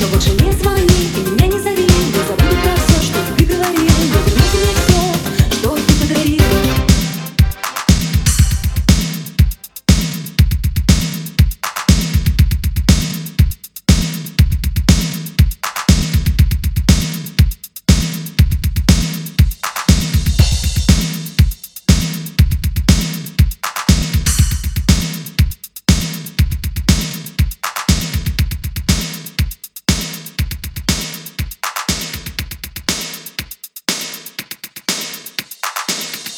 но больше не звони.